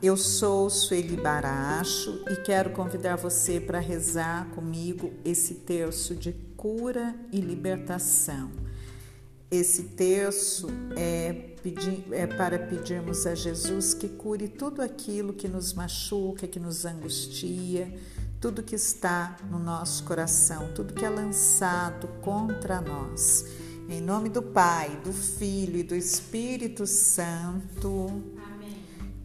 eu sou Sueli Baracho e quero convidar você para rezar comigo esse terço de cura e libertação. Esse terço é, é para pedirmos a Jesus que cure tudo aquilo que nos machuca, que nos angustia, tudo que está no nosso coração, tudo que é lançado contra nós. Em nome do Pai, do Filho e do Espírito Santo.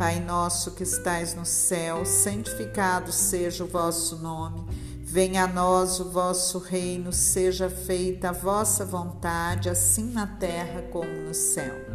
Pai nosso que estais no céu, santificado seja o vosso nome. Venha a nós o vosso reino, seja feita a vossa vontade, assim na terra como no céu.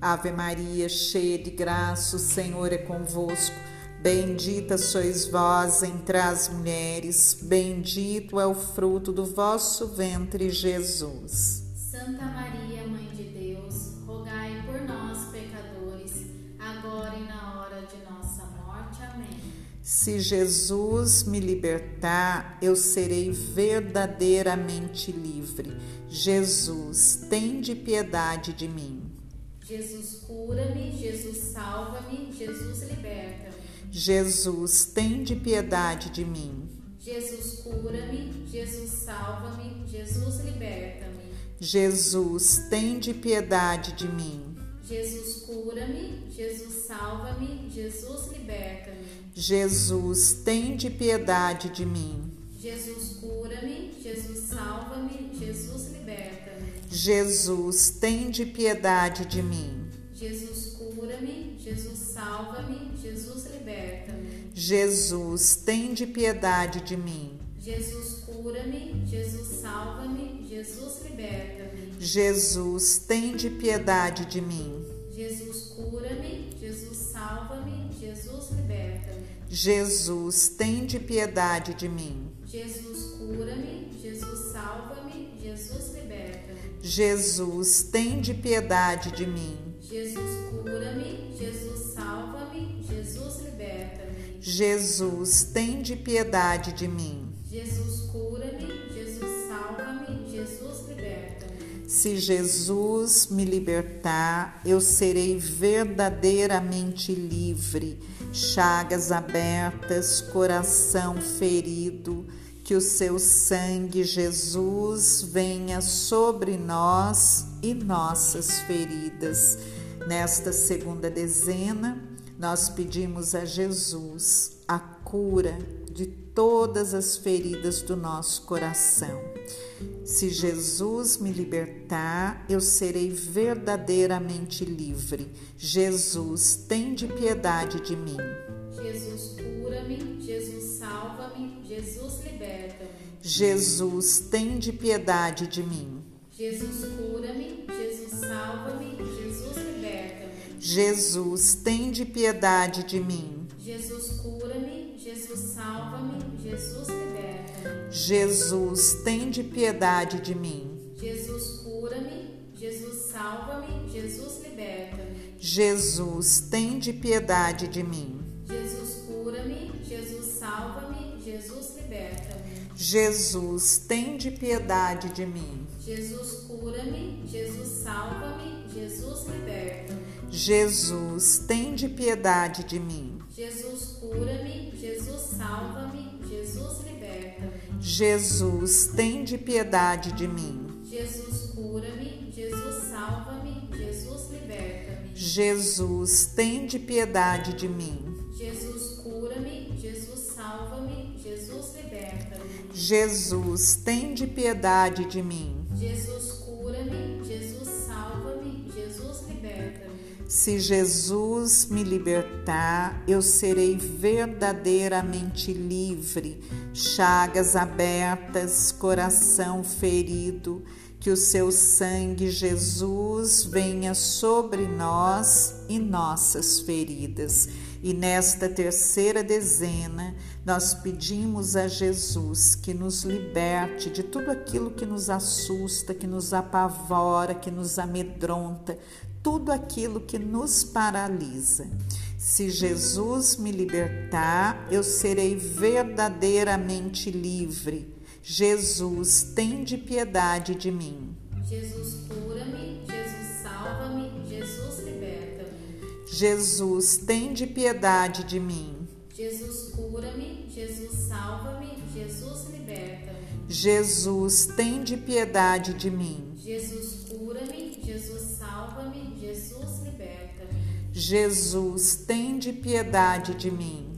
Ave Maria, cheia de graça, o Senhor é convosco. Bendita sois vós entre as mulheres, bendito é o fruto do vosso ventre, Jesus. Santa Maria, Mãe de Deus, rogai por nós, pecadores, agora e na hora de nossa morte. Amém. Se Jesus me libertar, eu serei verdadeiramente livre. Jesus, tende piedade de mim. Jesus cura-me, Jesus salva-me, Jesus liberta-me. Jesus, tende piedade de mim. Jesus cura-me, Jesus salva-me, Jesus liberta-me. Jesus, tende piedade de mim. Jesus cura-me, Jesus salva-me, Jesus liberta-me. Jesus, tende piedade de mim. Jesus cura-me, Jesus salva-me, Jesus liberta-me. Jesus, tende piedade de mim. Jesus cura-me, Jesus salva-me, Jesus liberta-me. Jesus, tende piedade de mim. Jesus cura-me, Jesus salva-me, Jesus liberta-me. Jesus, tende piedade de mim. Jesus cura-me, Jesus salva-me, Jesus liberta-me. Jesus, tende piedade de mim. Jesus cura-me, Jesus, tende piedade de mim. Jesus cura-me, Jesus salva-me, Jesus liberta-me. Jesus, tende piedade de mim. Jesus cura-me, Jesus salva-me, Jesus liberta-me. Se Jesus me libertar, eu serei verdadeiramente livre. Chagas abertas, coração ferido, que o seu sangue, Jesus, venha sobre nós e nossas feridas. Nesta segunda dezena, nós pedimos a Jesus a cura de todas as feridas do nosso coração. Se Jesus me libertar, eu serei verdadeiramente livre. Jesus, tem de piedade de mim. Jesus, tem de piedade de mim. Jesus cura-me, Jesus salva-me, Jesus liberta-me. Jesus, tem de piedade de mim. Jesus cura-me, Jesus salva-me, Jesus liberta-me. Jesus, tem de piedade de mim. Jesus cura-me, Jesus salva-me, Jesus liberta-me. Jesus, tem de piedade de mim. Jesus, tem de piedade de mim. Jesus cura-me, Jesus salva-me, Jesus liberta-me. Jesus, tem de piedade de mim. Jesus cura-me, Jesus salva-me, Jesus, liberta-me. Jesus, tem de piedade de mim. Jesus, cura-me. Jesus, salva-me. Jesus, liberta-me. Jesus, tem de piedade de mim. Jesus, tem de piedade de mim. Jesus, cura-me. Jesus, salva-me. Jesus, liberta-me. Se Jesus me libertar, eu serei verdadeiramente livre. Chagas abertas, coração ferido, que o seu sangue, Jesus, venha sobre nós e nossas feridas. E nesta terceira dezena, nós pedimos a Jesus que nos liberte de tudo aquilo que nos assusta, que nos apavora, que nos amedronta, tudo aquilo que nos paralisa. Se Jesus me libertar, eu serei verdadeiramente livre. Jesus, tem de piedade de mim. Jesus, cura-me. Jesus, salva-me. Jesus, liberta-me. Jesus, tem de piedade de mim. Jesus, cura-me. Jesus, salva-me. Jesus, liberta-me. Jesus, tem de piedade de mim. Jesus, cura-me. Jesus, salva-me. Jesus, liberta-me. Jesus, tem de piedade de mim.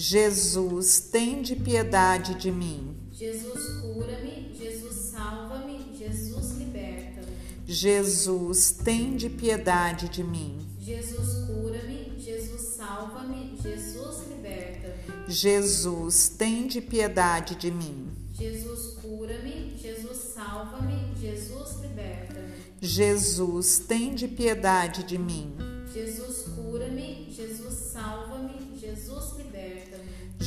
Jesus, tem de piedade de mim. Jesus, cura-me. Jesus, salva-me. Jesus, liberta-me. Jesus, tem de piedade de mim. Jesus, cura-me. Jesus, salva-me. Jesus, liberta-me. Jesus, tem de piedade de mim. Jesus, cura-me. Jesus, salva-me. Jesus, liberta-me. Jesus, tem de piedade de mim. Jesus,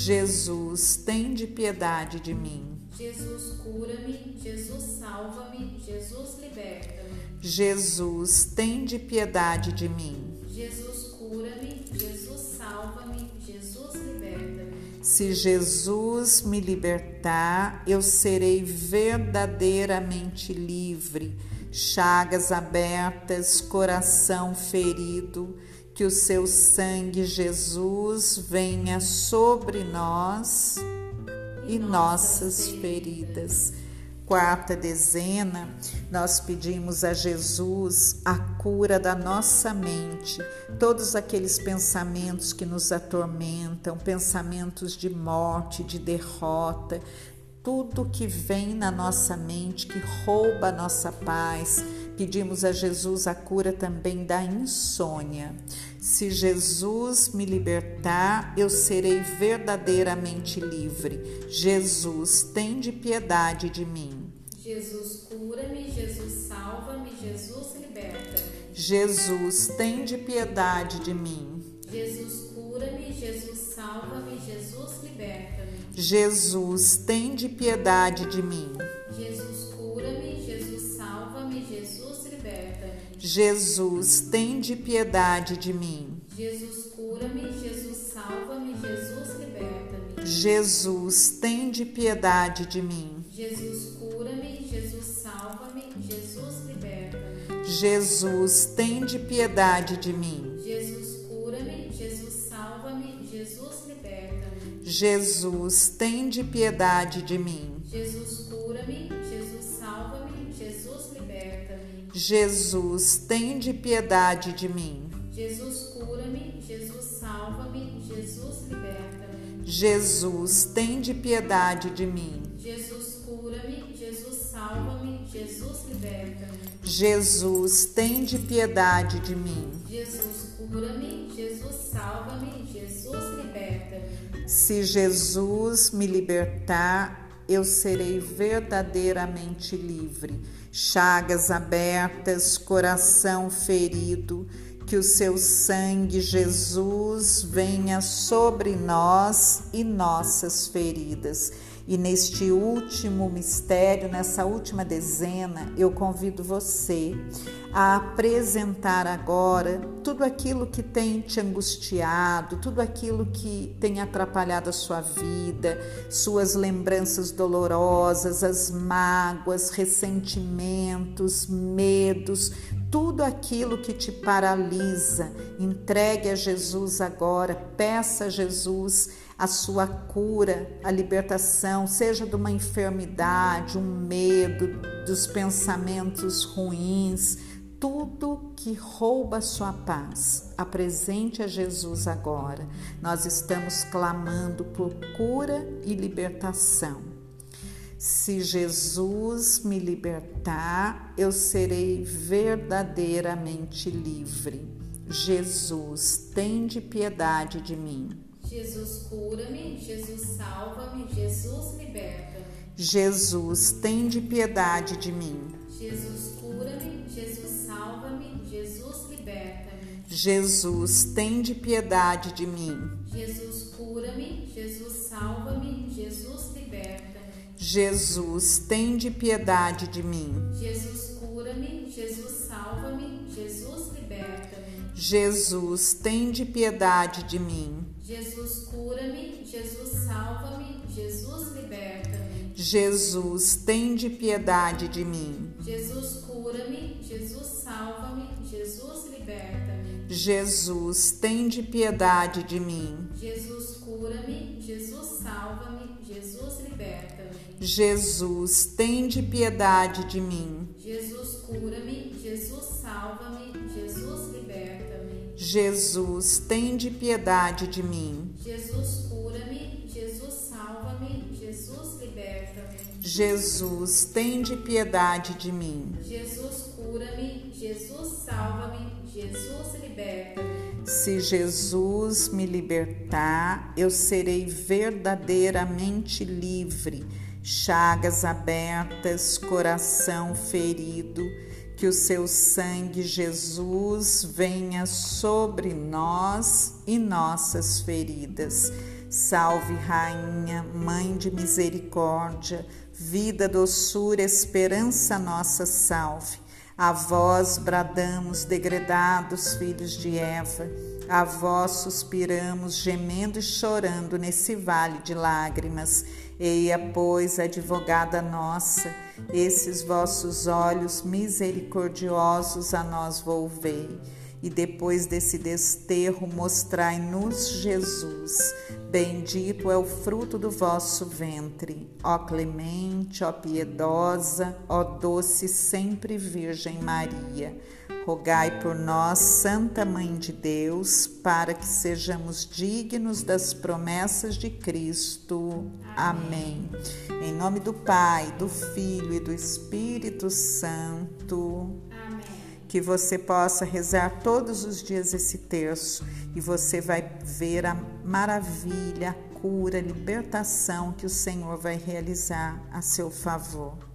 Jesus, tem de piedade de mim. Jesus, cura-me. Jesus, salva-me. Jesus, liberta-me. Jesus, tem de piedade de mim. Jesus, cura-me. Jesus, salva-me. Jesus, liberta-me. Se Jesus me libertar, eu serei verdadeiramente livre. Chagas abertas, coração ferido, que o seu sangue, Jesus, venha sobre nós e nossas feridas. Quarta dezena, nós pedimos a Jesus a cura da nossa mente, todos aqueles pensamentos que nos atormentam, pensamentos de morte, de derrota, tudo que vem na nossa mente, que rouba a nossa paz. Pedimos a Jesus a cura também da insônia. Se Jesus me libertar, eu serei verdadeiramente livre. Jesus, tem de piedade de mim. Jesus, cura-me. Jesus, salva-me. Jesus, liberta-me. Jesus, tem de piedade de mim. Jesus, cura-me. Jesus, salva-me. Jesus, liberta-me. Jesus, tem de piedade de mim. Jesus, tem de piedade de mim. Jesus, cura-me. Jesus, salva-me. Jesus, liberta-me. Jesus, tem de piedade de mim. Jesus, cura-me. Jesus, salva-me. Jesus, liberta-me. Jesus, tem de piedade de mim. Jesus, cura-me. Jesus, salva-me. Jesus, liberta-me. Jesus, tem de piedade de mim. Jesus, Jesus, tem de piedade de mim. Jesus, cura-me. Jesus, salva-me. Jesus, liberta-me. Jesus, tem de piedade de mim. Jesus, cura-me. Jesus, salva-me. Jesus, liberta-me. Jesus, tem de piedade de mim. Jesus, cura-me. Jesus, salva-me. Jesus, liberta-me. Se Jesus me libertar, eu serei verdadeiramente livre. Chagas abertas, coração ferido, que o seu sangue, Jesus, venha sobre nós e nossas feridas. E neste último mistério, nessa última dezena, eu convido você a apresentar agora tudo aquilo que tem te angustiado, tudo aquilo que tem atrapalhado a sua vida, suas lembranças dolorosas, as mágoas, ressentimentos, medos, tudo aquilo que te paralisa, entregue a Jesus agora, peça a Jesus a sua cura, a libertação, seja de uma enfermidade, um medo, dos pensamentos ruins, tudo que rouba a sua paz. Apresente a Jesus agora. Nós estamos clamando por cura e libertação. Se Jesus me libertar, eu serei verdadeiramente livre. Jesus, tende piedade de mim. Jesus, cura-me. Jesus, salva-me. Jesus, liberta. Jesus, tende piedade de mim. Jesus, cura-me. Jesus, salva-me. Jesus, liberta-me. Jesus, tende piedade de mim. Jesus, cura-me. Jesus, Jesus, tende piedade de mim. Jesus, cura-me. Jesus, salva-me. Jesus, liberta-me. Jesus, tende piedade de mim. Jesus, cura-me. Jesus, salva-me. Jesus, liberta-me. Jesus, tende piedade de mim. Jesus, cura-me. Jesus, salva-me. Jesus, liberta-me. Jesus, tende piedade de mim. Jesus, cura-me. Jesus, tende piedade de mim. Jesus, cura-me. Jesus, salva-me. Jesus, liberta-me. Jesus, tende piedade de mim. Jesus, cura-me. Jesus, salva-me. Jesus, liberta-me. Jesus, tende piedade de mim. Jesus, cura-me. Jesus, salva-me. Jesus, liberta-me. Se Jesus me libertar, eu serei verdadeiramente livre chagas abertas, coração ferido, que o seu sangue, Jesus, venha sobre nós e nossas feridas. Salve, Rainha, Mãe de Misericórdia, vida, doçura, esperança nossa, salve. A vós bradamos, degredados filhos de Eva, a vós suspiramos, gemendo e chorando nesse vale de lágrimas. Eia, pois, advogada nossa, esses vossos olhos misericordiosos a nós volvei, e depois desse desterro mostrai-nos Jesus. Bendito é o fruto do vosso ventre, ó clemente, ó piedosa, ó doce sempre Virgem Maria. Rogai por nós, Santa Mãe de Deus, para que sejamos dignos das promessas de Cristo. Amém. Em nome do Pai, do Filho e do Espírito Santo. Amém. Que você possa rezar todos os dias esse terço e você vai ver a maravilha, a cura, a libertação que o Senhor vai realizar a seu favor.